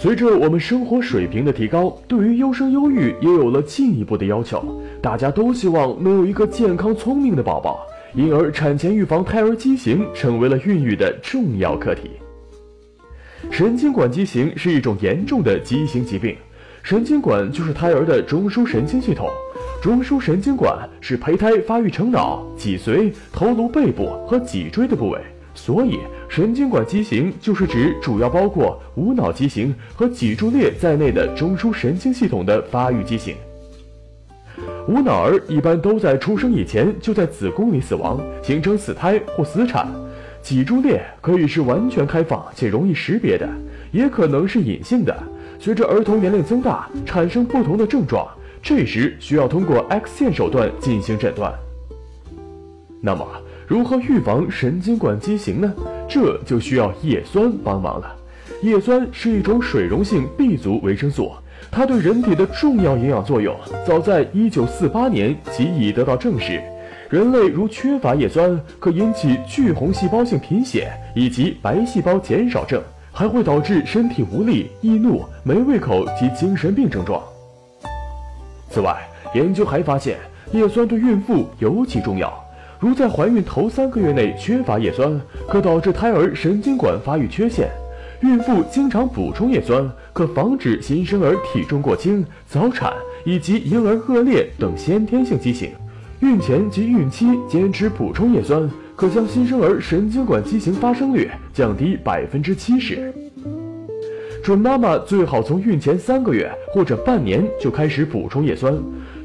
随着我们生活水平的提高，对于优生优育也有了进一步的要求。大家都希望能有一个健康聪明的宝宝，因而产前预防胎儿畸形成为了孕育的重要课题。神经管畸形是一种严重的畸形疾病，神经管就是胎儿的中枢神经系统，中枢神经管是胚胎发育成脑、脊髓、头颅背部和脊椎的部位。所以，神经管畸形就是指主要包括无脑畸形和脊柱裂在内的中枢神经系统的发育畸形。无脑儿一般都在出生以前就在子宫里死亡，形成死胎或死产。脊柱裂可以是完全开放且容易识别的，也可能是隐性的，随着儿童年龄增大，产生不同的症状，这时需要通过 X 线手段进行诊断。那么，如何预防神经管畸形呢？这就需要叶酸帮忙了。叶酸是一种水溶性 B 族维生素，它对人体的重要营养作用早在1948年即已得到证实。人类如缺乏叶酸，可引起巨红细胞性贫血以及白细胞减少症，还会导致身体无力、易怒、没胃口及精神病症状。此外，研究还发现，叶酸对孕妇尤其重要。如在怀孕头三个月内缺乏叶酸，可导致胎儿神经管发育缺陷。孕妇经常补充叶酸，可防止新生儿体重过轻、早产以及婴儿恶劣等先天性畸形。孕前及孕期坚持补充叶酸，可将新生儿神经管畸形发生率降低百分之七十。准妈妈最好从孕前三个月或者半年就开始补充叶酸。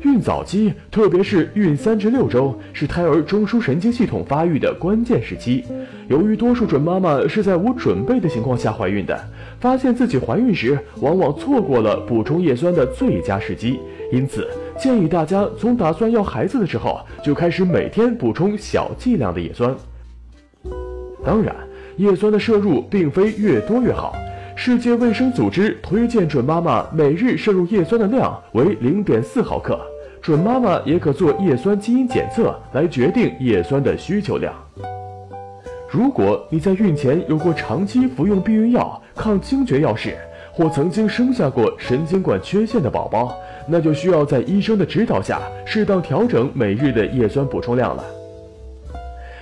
孕早期，特别是孕三至六周，是胎儿中枢神经系统发育的关键时期。由于多数准妈妈是在无准备的情况下怀孕的，发现自己怀孕时，往往错过了补充叶酸的最佳时机。因此，建议大家从打算要孩子的时候就开始每天补充小剂量的叶酸。当然，叶酸的摄入并非越多越好。世界卫生组织推荐准妈妈每日摄入叶酸的量为零点四毫克。准妈妈也可做叶酸基因检测来决定叶酸的需求量。如果你在孕前有过长期服用避孕药、抗惊厥药式，或曾经生下过神经管缺陷的宝宝，那就需要在医生的指导下适当调整每日的叶酸补充量了。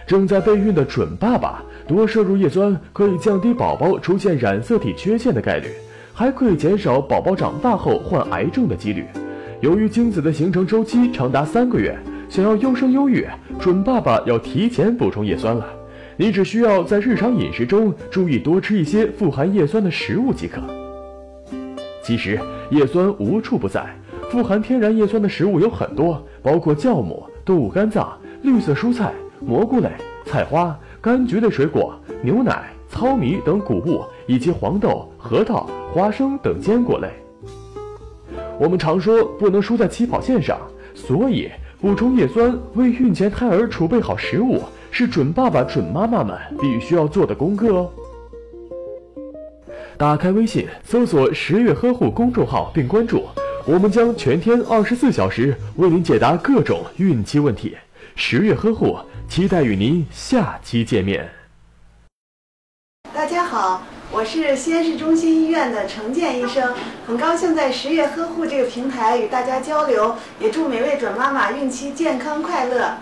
正在备孕的准爸爸多摄入叶酸，可以降低宝宝出现染色体缺陷的概率，还可以减少宝宝长大后患癌症的几率。由于精子的形成周期长达三个月，想要优生优育，准爸爸要提前补充叶酸了。你只需要在日常饮食中注意多吃一些富含叶酸的食物即可。其实叶酸无处不在，富含天然叶酸的食物有很多，包括酵母、动物肝脏、绿色蔬菜、蘑菇类、菜花、柑橘类水果、牛奶、糙米等谷物，以及黄豆、核桃、花生等坚果类。我们常说不能输在起跑线上，所以补充叶酸，为孕前胎儿储备好食物，是准爸爸、准妈妈们必须要做的功课哦。打开微信，搜索“十月呵护”公众号并关注，我们将全天二十四小时为您解答各种孕期问题。十月呵护，期待与您下期见面。大家好。我是西安市中心医院的程健医生，很高兴在十月呵护这个平台与大家交流，也祝每位准妈妈孕期健康快乐。